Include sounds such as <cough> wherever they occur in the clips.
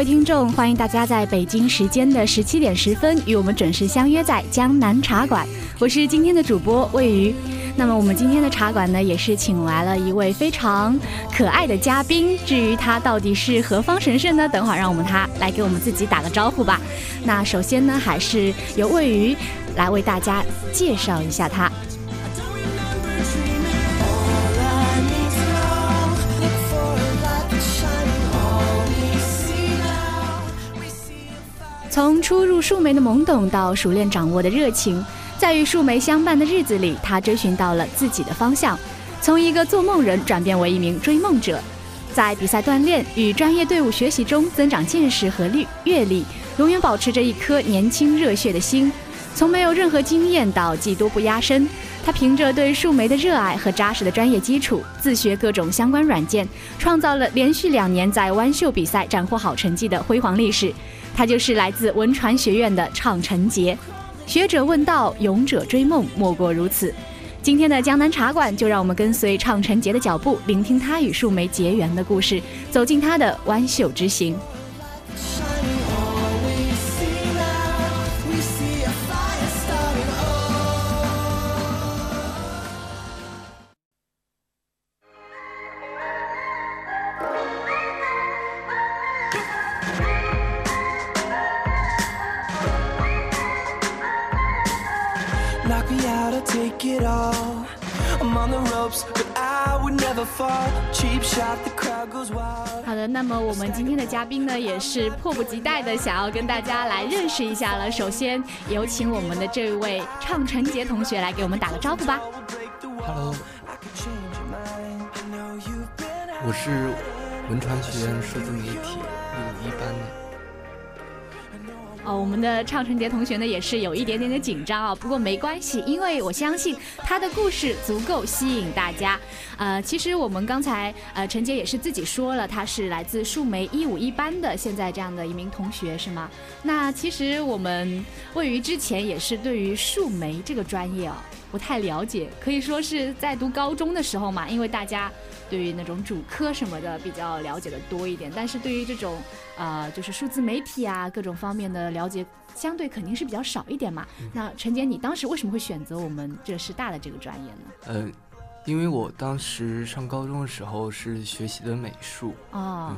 位听众，欢迎大家在北京时间的十七点十分与我们准时相约在江南茶馆。我是今天的主播魏瑜。那么我们今天的茶馆呢，也是请来了一位非常可爱的嘉宾。至于他到底是何方神圣呢？等会儿让我们他来给我们自己打个招呼吧。那首先呢，还是由魏瑜来为大家介绍一下他。从初入树莓的懵懂到熟练掌握的热情，在与树莓相伴的日子里，他追寻到了自己的方向，从一个做梦人转变为一名追梦者，在比赛锻炼与专业队伍学习中增长见识和历阅历，永远保持着一颗年轻热血的心。从没有任何经验到技多不压身，他凭着对树莓的热爱和扎实的专业基础，自学各种相关软件，创造了连续两年在弯秀比赛斩获好成绩的辉煌历史。他就是来自文传学院的畅晨杰，学者问道，勇者追梦，莫过如此。今天的江南茶馆，就让我们跟随畅晨杰的脚步，聆听他与树莓结缘的故事，走进他的弯秀之行。嘉宾呢，也是迫不及待的想要跟大家来认识一下了。首先有请我们的这位畅晨杰同学来给我们打个招呼吧。Hello，我是文传学院数字媒体一五一班的。哦，我们的畅晨杰同学呢，也是有一点点的紧张啊，不过没关系，因为我相信他的故事足够吸引大家。呃，其实我们刚才呃，陈杰也是自己说了，他是来自树莓一五一班的，现在这样的一名同学是吗？那其实我们位于之前也是对于树莓这个专业哦不太了解，可以说是在读高中的时候嘛，因为大家。对于那种主科什么的比较了解的多一点，但是对于这种，呃，就是数字媒体啊各种方面的了解，相对肯定是比较少一点嘛。那陈姐，你当时为什么会选择我们浙师大的这个专业呢？嗯，因为我当时上高中的时候是学习的美术哦，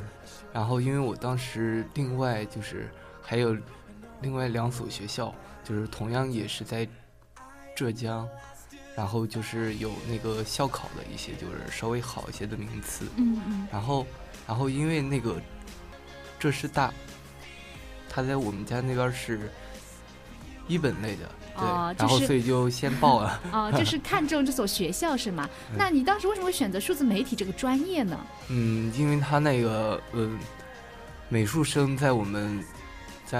然后因为我当时另外就是还有另外两所学校，就是同样也是在浙江。然后就是有那个校考的一些，就是稍微好一些的名次。嗯嗯。然后，然后因为那个浙师大，他在我们家那边是一本类的，对。然后所以就先报了。<laughs> 哦，就是看中这所学校是吗？<laughs> 那你当时为什么会选择数字媒体这个专业呢？嗯，因为他那个呃，美术生在我们。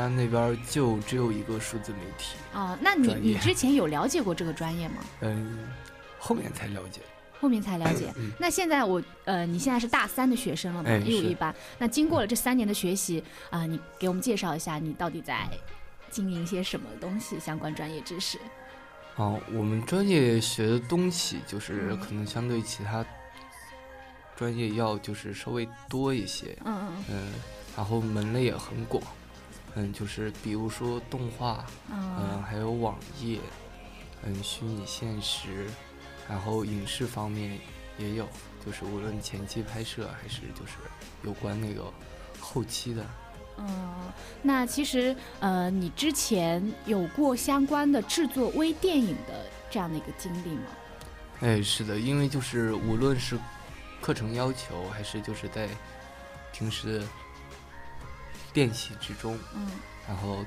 家那边就只有一个数字媒体哦，那你你之前有了解过这个专业吗？嗯，后面才了解，后面才了解。那现在我呃，你现在是大三的学生了嘛？一五一八。那经过了这三年的学习啊，你给我们介绍一下，你到底在经营些什么东西？相关专业知识？哦，我们专业学的东西就是可能相对其他专业要就是稍微多一些，嗯嗯嗯，然后门类也很广，嗯，就是比如说动画，嗯，嗯还有网页，嗯，虚拟现实，然后影视方面也有，就是无论前期拍摄还是就是有关那个后期的，嗯，那其实呃，你之前有过相关的制作微电影的这样的一个经历吗？哎，是的，因为就是无论是课程要求，还是就是在平时的练习之中，嗯。然后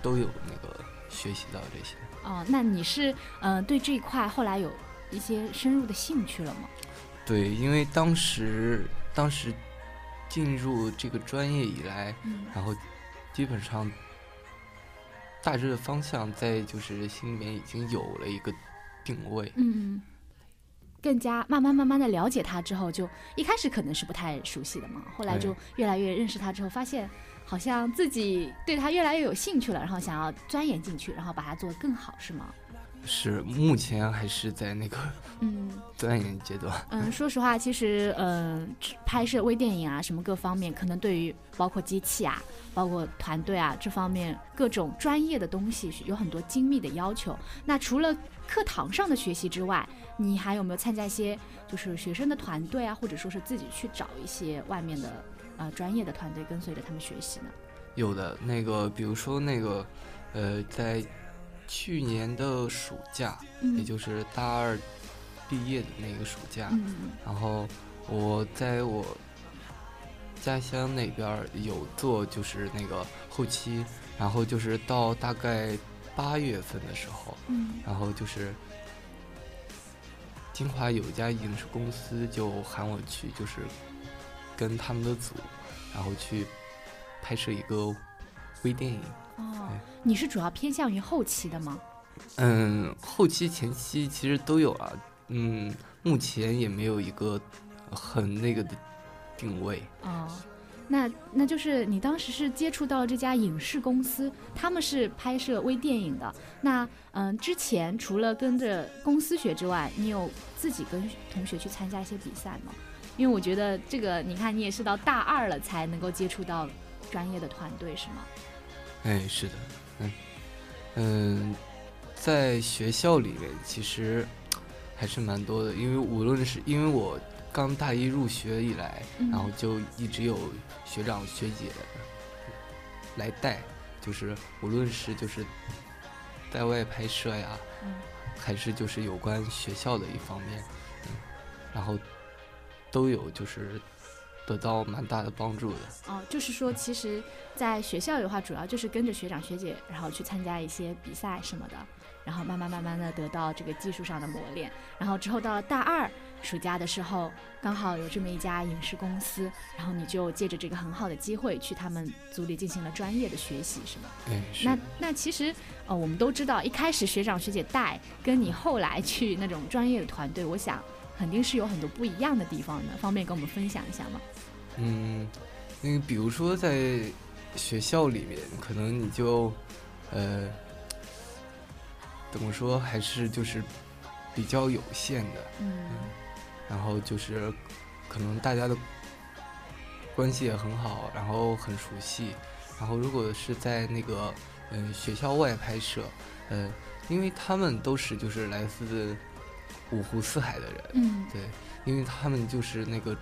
都有那个学习到这些。哦，那你是呃对这一块后来有一些深入的兴趣了吗？对，因为当时当时进入这个专业以来，嗯然后基本上大致的方向在就是心里面已经有了一个定位。嗯，更加慢慢慢慢的了解他之后，就一开始可能是不太熟悉的嘛，后来就越来越认识他之后，发现好像自己对他越来越有兴趣了，然后想要钻研进去，然后把它做得更好，是吗？是目前还是在那个嗯 <laughs> 钻研阶段。嗯，说实话，其实嗯、拍摄微电影啊，什么各方面，可能对于包括机器啊，包括团队啊这方面各种专业的东西有很多精密的要求。那除了课堂上的学习之外，你还有没有参加一些就是学生的团队啊，或者说是自己去找一些外面的呃专业的团队跟随着他们学习呢？有的那个，比如说那个，呃，在去年的暑假，嗯。也就是大二毕业的那个暑假，然后我在我家乡那边有做就是那个后期，然后就是到大概八月份的时候，嗯。然后就是金华有一家影视公司就喊我去，就是跟他们的组，然后去拍摄一个微电影。哦哎，你是主要偏向于后期的吗？嗯，后期前期其实都有啊。嗯，目前也没有一个很那个的定位。哦，那那就是你当时是接触到这家影视公司，他们是拍摄微电影的。那嗯、之前除了跟着公司学之外，你有自己跟同学去参加一些比赛吗？因为我觉得这个，你看你也是到大二了才能够接触到专业的团队，是吗？哎，是的，嗯嗯，在学校里面其实还是蛮多的，因为无论是因为我刚大一入学以来，嗯然后就一直有学长学姐来带，就是无论是就是在外拍摄呀，嗯还是就是有关学校的一方面，嗯，然后都有就是得到蛮大的帮助的。哦，就是说，其实，在学校的话，主要就是跟着学长学姐，然后去参加一些比赛什么的，然后慢慢慢慢的得到这个技术上的磨练。然后之后到了大二暑假的时候，刚好有这么一家影视公司，然后你就借着这个很好的机会去他们组里进行了专业的学习，是吗？对，是那那其实呃，我们都知道，一开始学长学姐带，跟你后来去那种专业的团队，我想肯定是有很多不一样的地方的，方便跟我们分享一下吗？嗯，那个比如说在学校里面，可能你就，呃，怎么说，还是就是比较有限的，嗯。然后就是可能大家的关系也很好，然后很熟悉，然后如果是在那个嗯、呃学校外拍摄，呃，因为他们都是就是来自五湖四海的人，嗯。对，因为他们就是那个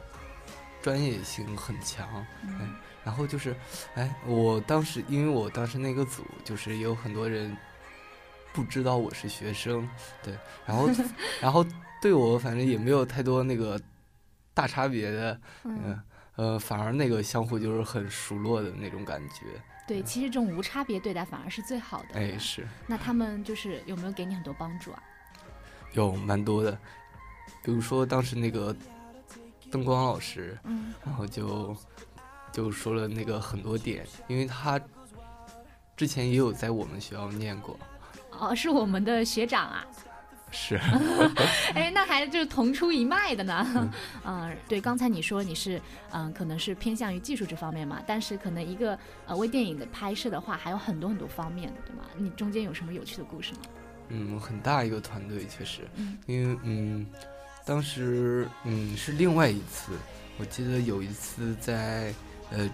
专业性很强，嗯然后就是，哎，我当时因为我当时那个组就是有很多人不知道我是学生，对，然后 <laughs> 然后对我反正也没有太多那个大差别的，嗯嗯。呃，反而那个相互就是很熟络的那种感觉，对，其实这种无差别对待反而是最好的。哎，是那他们就是有没有给你很多帮助啊？有蛮多的，比如说当时那个灯光老师，嗯然后就就说了那个很多点，因为他之前也有在我们学校念过，哦，是我们的学长啊。是，<laughs> 哎，那还就是同出一脉的呢。嗯，<laughs> 对，刚才你说你是嗯，可能是偏向于技术这方面嘛，但是可能一个呃微电影的拍摄的话，还有很多很多方面，对吗？你中间有什么有趣的故事吗？嗯，很大一个团队确实，嗯因为嗯，当时嗯是另外一次，我记得有一次在呃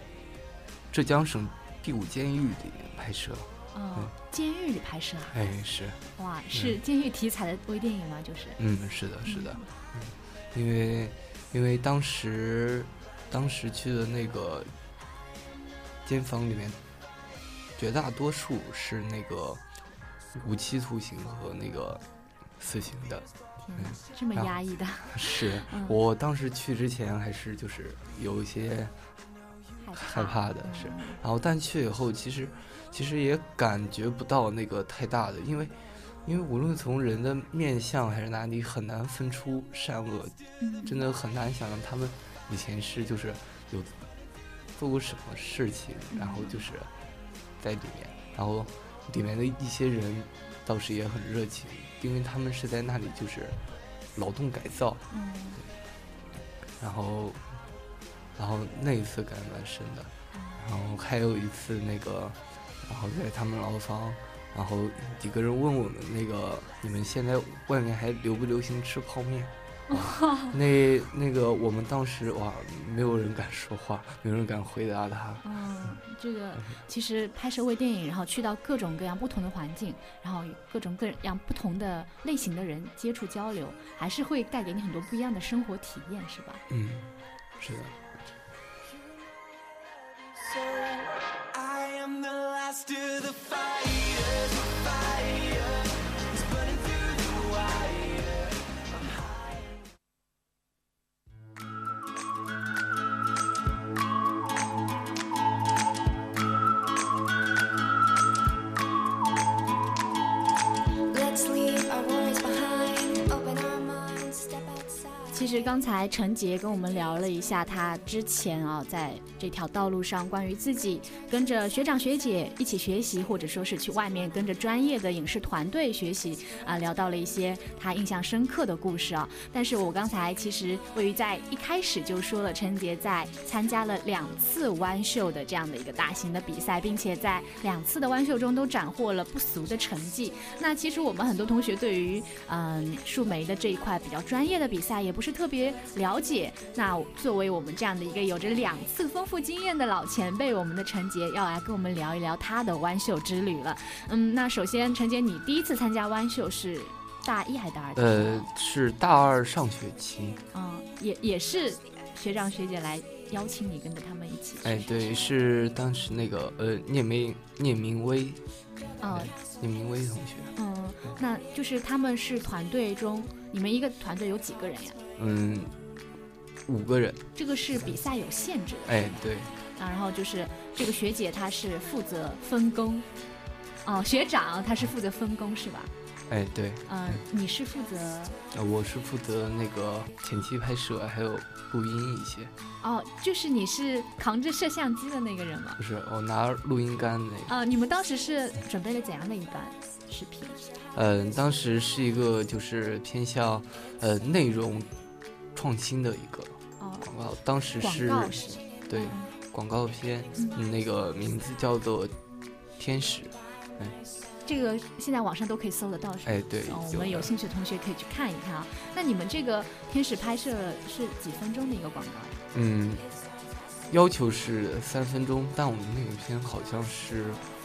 浙江省第五监狱里拍摄。哦，监狱里拍摄啊。哎，是。哇，是监狱题材的微电影吗？就是。嗯，是的，是的。嗯，因为因为当时当时去的那个监房里面，绝大多数是那个无期徒刑和那个死刑的。嗯，这么压抑的。<laughs> 是 <laughs> 我当时去之前还是就是有一些害怕的，是。然后但去以后，其实其实也感觉不到那个太大的，因为因为无论从人的面相还是哪里，很难分出善恶，真的很难想象他们以前是就是有做过什么事情，然后就是在里面，然后里面的一些人倒是也很热情。因为他们是在那里就是劳动改造，嗯，然后，然后那一次感觉蛮深的，然后还有一次那个，然后在他们牢房，然后几个人问我们那个，你们现在外面还流不流行吃泡面？<laughs> 那那个我们当时哇，没有人敢说话，<laughs> 没有人敢回答他。嗯，这个其实拍摄微电影，然后去到各种各样不同的环境，然后各种各样不同的类型的人接触交流，还是会带给你很多不一样的生活体验，是吧？嗯，是的。其实刚才陈杰跟我们聊了一下，他之前啊在这条道路上关于自己跟着学长学姐一起学习，或者说是去外面跟着专业的影视团队学习啊，聊到了一些他印象深刻的故事啊。但是我刚才其实位于在一开始就说了，陈杰在参加了两次弯秀的这样的一个大型的比赛，并且在两次的弯秀中都斩获了不俗的成绩。那其实我们很多同学对于嗯树莓的这一块比较专业的比赛也不是。特别了解，那作为我们这样的一个有着两次丰富经验的老前辈，我们的陈杰要来跟我们聊一聊他的弯秀之旅了。嗯，那首先，陈杰，你第一次参加弯秀是大一还是大二？呃，是大二上学期。嗯，也也是学长学姐来邀请你跟着他们一起。哎，对，是当时那个呃聂明聂明威，哦，聂明威同学。嗯，那就是他们是团队中，你们一个团队有几个人呀？嗯，五个人。这个是比赛有限制的。哎，对。啊，然后就是这个学姐她是负责分工，哦，学长他是负责分工是吧？哎，对。嗯，你是负责？呃，我是负责那个前期拍摄，还有录音一些。哦，就是你是扛着摄像机的那个人吗？不是，我拿录音杆那个。啊，你们当时是准备了怎样的一段视频？嗯，当时是一个就是偏向呃内容。创新的一个广告，当时是对广告片，那个名字叫做《天使》。哎，这个现在网上都可以搜得到，是吧？哎，对，我们有兴趣的同学可以去看一看啊。那你们这个《天使》拍摄是几分钟的一个广告呀？嗯，要求是三分钟，但我们那个片好像是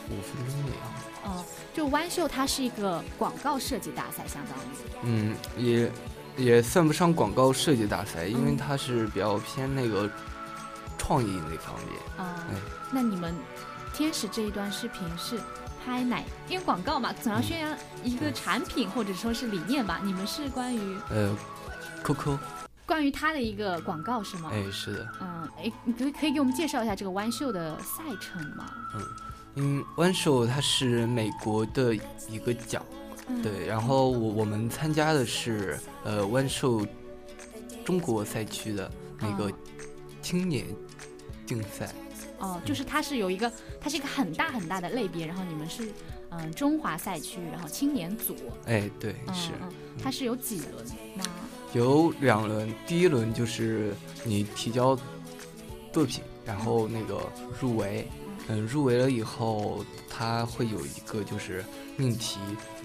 五分钟的样子。哦，就弯秀它是一个广告设计大赛，相当于。嗯，也。也算不上广告设计大赛，因为它是比较偏那个创意那方面。啊，那你们天使这一段视频是拍哪？因为广告嘛，总要宣扬一个产品或者说是理念吧。你们是关于呃，QQ，关于它的一个广告是吗？哎，是的。嗯，哎，你可可以给我们介绍一下这个弯秀的赛程吗？嗯，因为弯秀它是美国的一个奖。对，然后我我们参加的是呃万寿中国赛区的那个青年竞赛。哦，就是它是有一个，它是一个很大很大的类别，然后你们是嗯中华赛区，然后青年组。哎，对，是。它是有几轮吗？有两轮，第一轮就是你提交作品，然后那个入围，嗯，入围了以后，它会有一个就是命题。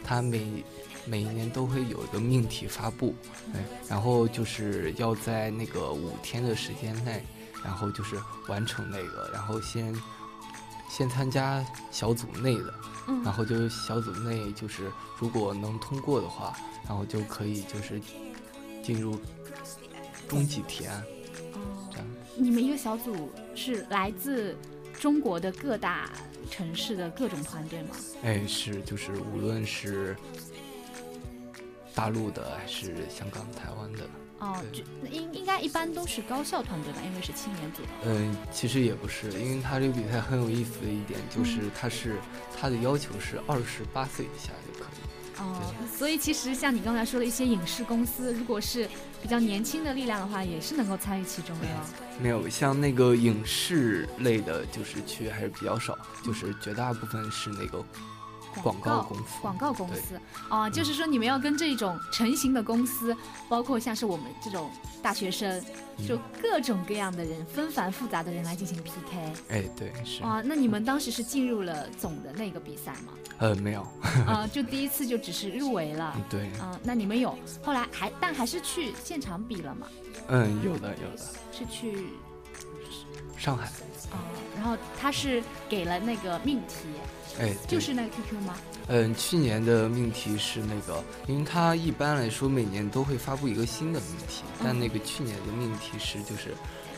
它每每一年都会有一个命题发布，哎，然后就是要在那个五天的时间内，然后就是完成那个，然后先先参加小组内的，嗯。然后就是小组内就是如果能通过的话，然后就可以就是进入终极提案哦这样。你们一个小组是来自中国的各大城市的各种团队吗？哎，是就是无论是大陆的还是香港、台湾的，哦，对就应应该一般都是高校团队吧，因为是青年组的。嗯，其实也不是，因为他这个比赛很有意思的一点就是嗯它是他的要求是二十八岁以下就可以。哦，所以其实像你刚才说的一些影视公司，如果是比较年轻的力量的话，也是能够参与其中的。没有像那个影视类的，就是区还是比较少，就是绝大部分是那个广告公司。广告公司啊，就是说你们要跟这种成型的公司，包括像是我们这种大学生，嗯就各种各样的人，纷繁复杂的人来进行 PK。哎，对，是，啊，那你们当时是进入了总的那个比赛吗？呃，没有，<laughs> 啊，就第一次就只是入围了嗯。对，啊，那你们有后来还但还是去现场比了吗？嗯，有的，有的，是去上海，啊、然后他是给了那个命题，哎，就是那个 QQ 吗？嗯，去年的命题是那个，因为他一般来说每年都会发布一个新的命题，但嗯那个去年的命题是就是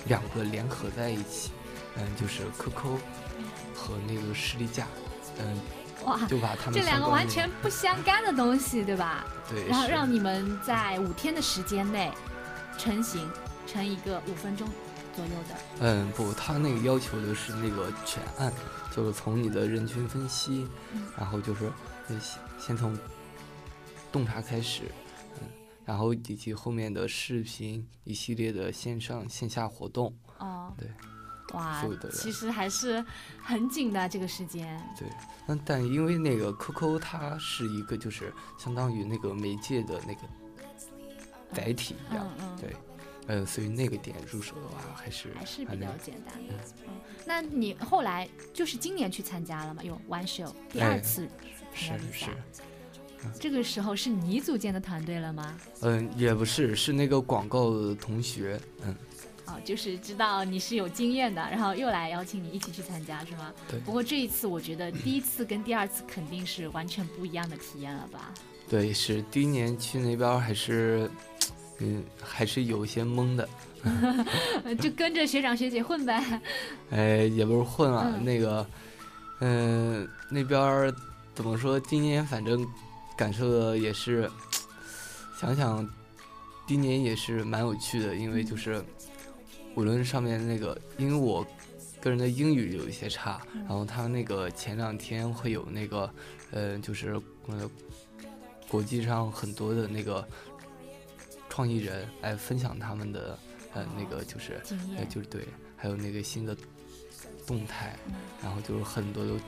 两个联合在一起，嗯，就是 QQ 和那个士力架，嗯，哇，就把他们这两个完全不相干的东西，对吧？对，然后让你们在五天的时间内成型成一个五分钟左右的。嗯不，他那个要求的是那个全案，就是从你的人群分析，嗯然后就是呃先先从洞察开始，嗯，然后以及后面的视频一系列的线上线下活动。哦，对，哇其实还是很紧的这个时间。对，那但因为那个 QQ 它是一个就是相当于那个媒介的那个载体一样，嗯嗯，对，呃，所以那个点入手的话还是还是比较简单的。嗯，那你后来就是今年去参加了嘛？有 One Show 第二哎次是参加比赛是。，这个时候是你组建的团队了吗？嗯，也不是，是那个广告的同学，嗯，哦，就是知道你是有经验的，然后又来邀请你一起去参加，是吗？对不过这一次，我觉得第一次跟第二次肯定是完全不一样的体验了吧？对，是第一年去那边还是，嗯，还是有一些懵的，<laughs> 就跟着学长学姐混呗。<laughs> 哎，也不是混啊，嗯那个，嗯、那边怎么说？今年反正感受的也是，<tsk> 想想，今年也是蛮有趣的，因为就是，无论上面那个，因为我个人的英语有一些差，嗯然后他那个前两天会有那个，呃，就是呃，国际上很多的那个创意人来分享他们的，呃，那个就是。就是对，还有那个新的动态，嗯然后就是很多都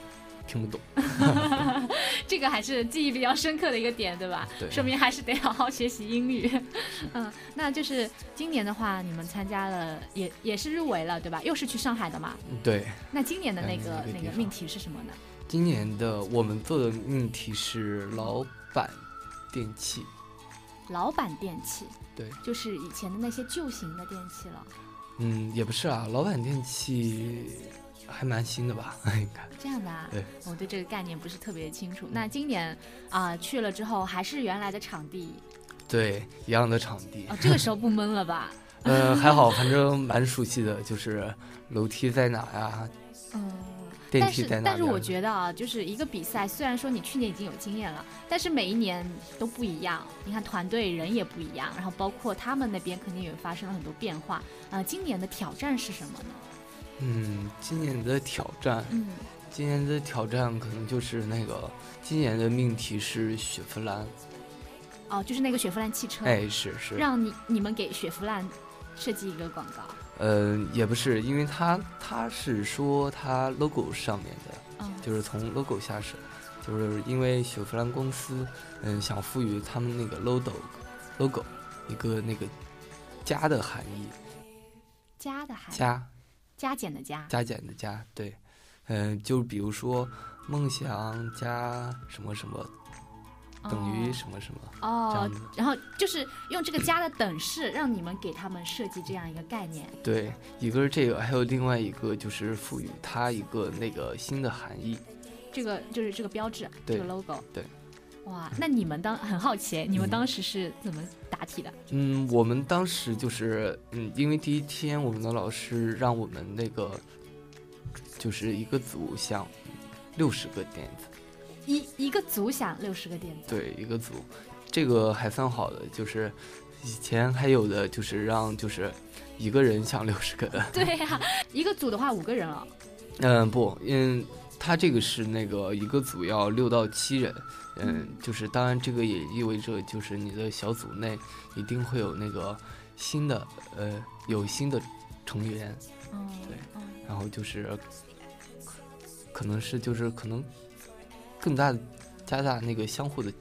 听不懂。<laughs> 这个还是记忆比较深刻的一个点，对吧？对说明还是得好好学习英语。<laughs> 嗯，那就是今年的话，你们参加了，也也是入围了，对吧？又是去上海的嘛？对，那今年的那嗯个那个命题是什么呢？今年的我们做的命题是老板电器，老板电器，对，就是以前的那些旧型的电器了。嗯，也不是啊，老板电器 <laughs> 还蛮新的吧？<laughs> 应该。这样的啊，对我对这个概念不是特别清楚。那今年啊、去了之后还是原来的场地对，一样的场地哦，，这个时候不闷了吧？<laughs> 呃，还好，反正蛮熟悉的，就是楼梯在哪呀，嗯，电但是梯在。但是我觉得啊，就是一个比赛，虽然说你去年已经有经验了，但是每一年都不一样。你看团队人也不一样，然后包括他们那边肯定也发生了很多变化。呃，今年的挑战是什么呢？嗯，今年的挑战，嗯，今年的挑战可能就是那个，今年的命题是雪佛兰，哦，就是那个雪佛兰汽车，哎，是是，让你你们给雪佛兰设计一个广告。呃，也不是，因为他他是说他 logo 上面的，嗯，就是从 logo 下手，就是因为雪佛兰公司，嗯，想赋予他们那个 logo logo 一个那个加的含义，加的含义加加减的加。加减的加，对，嗯、就比如说梦想加什么什么等于什么什么。哦，然后就是用这个加的等式，让你们给他们设计这样一个概念。对，一个是这个，还有另外一个就是赋予它一个那个新的含义。这个就是这个标志，这个 logo。对。哇，那你们当很好奇，你们嗯当时是怎么答题的？嗯，我们当时就是，嗯，因为第一天我们的老师让我们那个，就是一个组想六十个点子，一一个组想六十个点子。对，一个组，这个还算好的，就是以前还有的就是让就是一个人想六十个的，<laughs> 对呀、一个组的话五个人了。嗯，不，嗯，他这个是那个一个组要六到七人，嗯，就是当然这个也意味着就是你的小组内一定会有那个新的呃有新的成员，嗯，对嗯然后就是可能是就是可能更大的加大那个相互的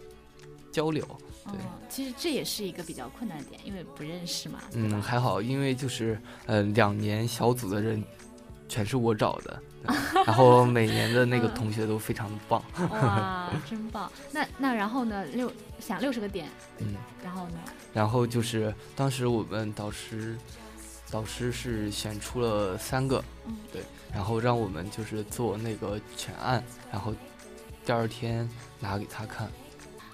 交流，对嗯，其实这也是一个比较困难的点，因为不认识嘛。嗯，还好，因为就是呃两年小组的人全是我找的，<laughs> 然后每年的那个嗯同学都非常的棒，哇，真棒！那那然后呢？六想六十个点，嗯。然后呢？然后就是当时我们导师，导师是选出了三个，嗯对，然后让我们就是做那个全案，然后第二天拿给他看。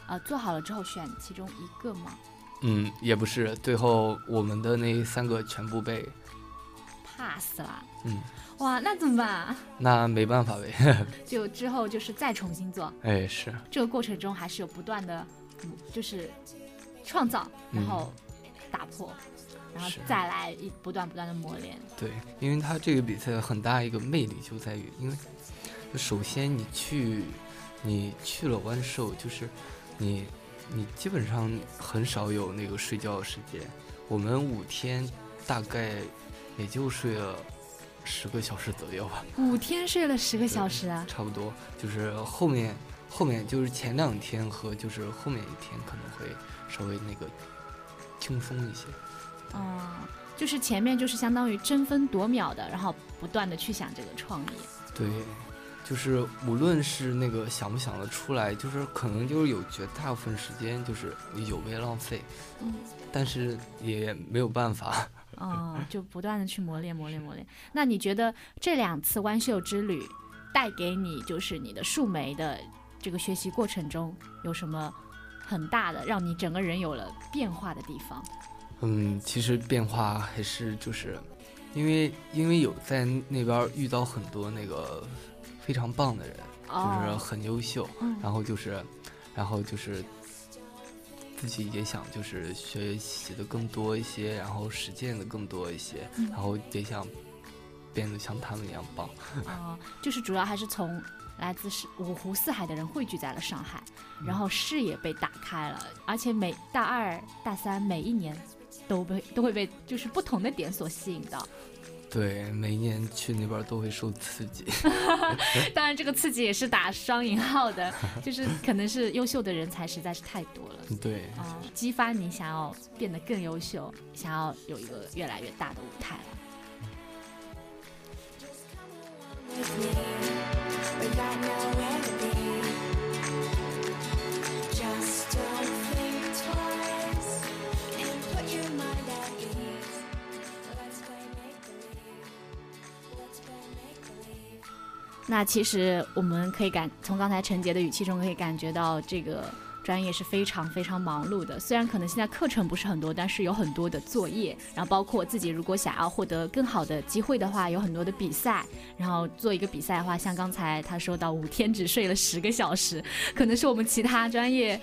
啊，做好了之后选其中一个吗嗯，也不是，最后我们的那三个全部被，？pass 了。嗯，哇，那怎么办？那没办法呗。<laughs> 就之后就是再重新做，哎，是，这个过程中还是有不断的，嗯就是创造，然嗯后打破，然后再来一不断不断的磨练。对，因为他这个比赛很大一个魅力就在于，因为首先你去，你去了万寿，就是你你基本上很少有那个睡觉的时间。我们五天大概也就睡了十个小时左右吧，五天睡了十个小时啊！差不多。就是后面后面就是前两天和就是后面一天可能会稍微那个轻松一些。嗯，就是前面就是相当于争分夺秒的，然后不断的去想这个创意。对，就是无论是那个想不想得出来，就是可能就是有绝大部分时间就是有被浪费，嗯但是也没有办法。嗯，<laughs> 就不断的去磨练磨练磨练。那你觉得这两次湾秀之旅带给你，就是你的树莓的这个学习过程中有什么很大的让你整个人有了变化的地方？嗯，其实变化还是就是，因为因为有在那边遇到很多那个非常棒的人，就是哦，很优秀，嗯然后就是，然后就是。自己也想就是学习的更多一些，然后实践的更多一些，嗯然后也想变得像他们一样棒。哦，就是主要还是从来自是五湖四海的人汇聚在了上海，然后视野被打开了，而且每大二、大三每一年都被都会被就是不同的点所吸引到。对，每一年去那边都会受刺激。<laughs> <laughs> 当然，这个刺激也是打双引号的，<laughs> 就是可能是优秀的人才实在是太多了。对，啊、激发你想要变得更优秀，想要有一个越来越大的舞台了。那其实我们可以感从刚才陈杰的语气中可以感觉到这个专业是非常非常忙碌的。虽然可能现在课程不是很多，但是有很多的作业，然后包括自己如果想要获得更好的机会的话，有很多的比赛。然后做一个比赛的话，像刚才他说到五天只睡了十个小时，可能是我们其他专业。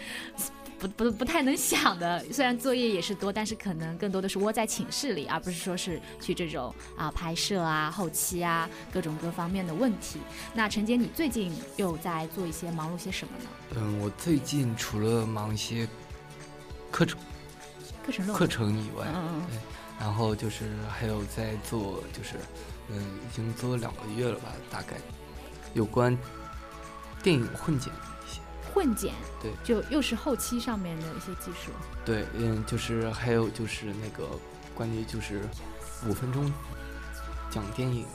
不不不太能想的，虽然作业也是多，但是可能更多的是窝在寝室里，而不是说是去这种啊拍摄啊、后期啊各种各方面的问题。那陈杰，你最近又在做一些忙碌些什么呢？嗯，我最近除了忙一些课程课程论课。程以外，嗯嗯对，然后就是还有在做，就是嗯，已经做了两个月了吧，大概有关电影混剪混剪。对，就又是后期上面的一些技术。对，嗯，就是还有就是那个关于就是五分钟讲电影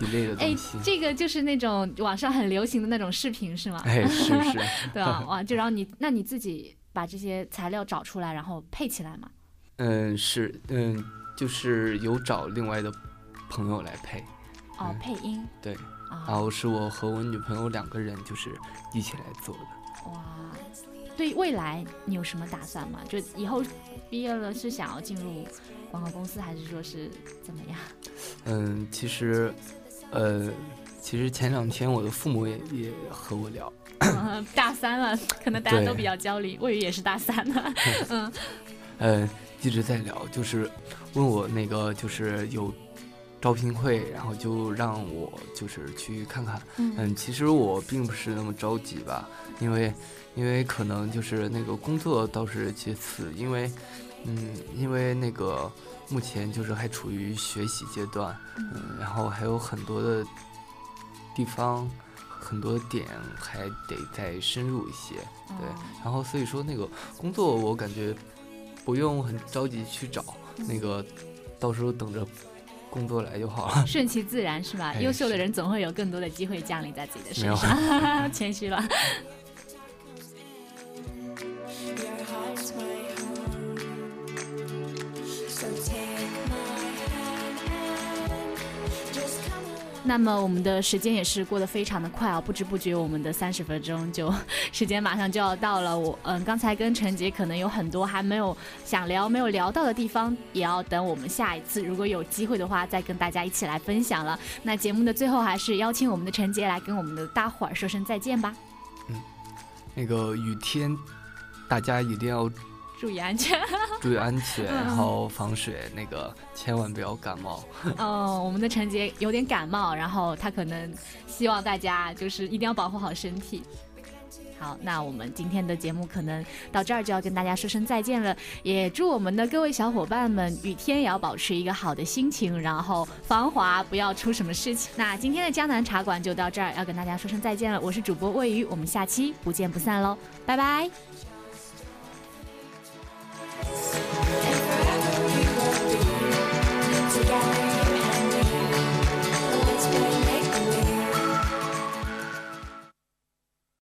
一类的哎东西。，这个就是那种网上很流行的那种视频是吗？哎，是是，<laughs> 对啊，<laughs> 哇，就然后你，那你自己把这些材料找出来，然后配起来嘛？嗯，是，嗯，就是有找另外的朋友来配，哦，嗯配音对，然啊，后是我和我女朋友两个人就是一起来做的。哇，对未来你有什么打算吗？就以后毕业了是想要进入广告公司，还是说是怎么样？嗯，其实，呃，其实前两天我的父母也也和我聊，嗯 <laughs> 大三了，可能大家都比较焦虑。魏宇也是大三了，<laughs> 嗯呃，一直在聊，就是问我那个就是有招聘会，然后就让我就是去看看。嗯嗯，其实我并不是那么着急吧，因为因为可能就是那个工作倒是其次，因为嗯，因为那个目前就是还处于学习阶段，嗯，然后还有很多的地方。很多点还得再深入一些，对哦，然后所以说那个工作我感觉不用很着急去找，那个到时候等着工作来就好了。顺其自然是吧？哎优秀的人总会有更多的机会降临在自己的身上，<laughs> 谦虚了。那么我们的时间也是过得非常的快啊，不知不觉我们的三十分钟就时间马上就要到了。我嗯，刚才跟陈杰可能有很多还没有想聊、没有聊到的地方，也要等我们下一次如果有机会的话，再跟大家一起来分享了。那节目的最后还是邀请我们的陈杰来跟我们的大伙儿说声再见吧，嗯那个雨天，大家一定要注意安全。<laughs> 注意安全，嗯然后防水，那个千万不要感冒。嗯，<laughs> 我们的陈杰有点感冒，然后他可能希望大家就是一定要保护好身体。好，那我们今天的节目可能到这儿就要跟大家说声再见了，也祝我们的各位小伙伴们雨天也要保持一个好的心情，然后防滑，不要出什么事情。那今天的江南茶馆就到这儿，要跟大家说声再见了。我是主播魏瑜，我们下期不见不散喽，拜拜。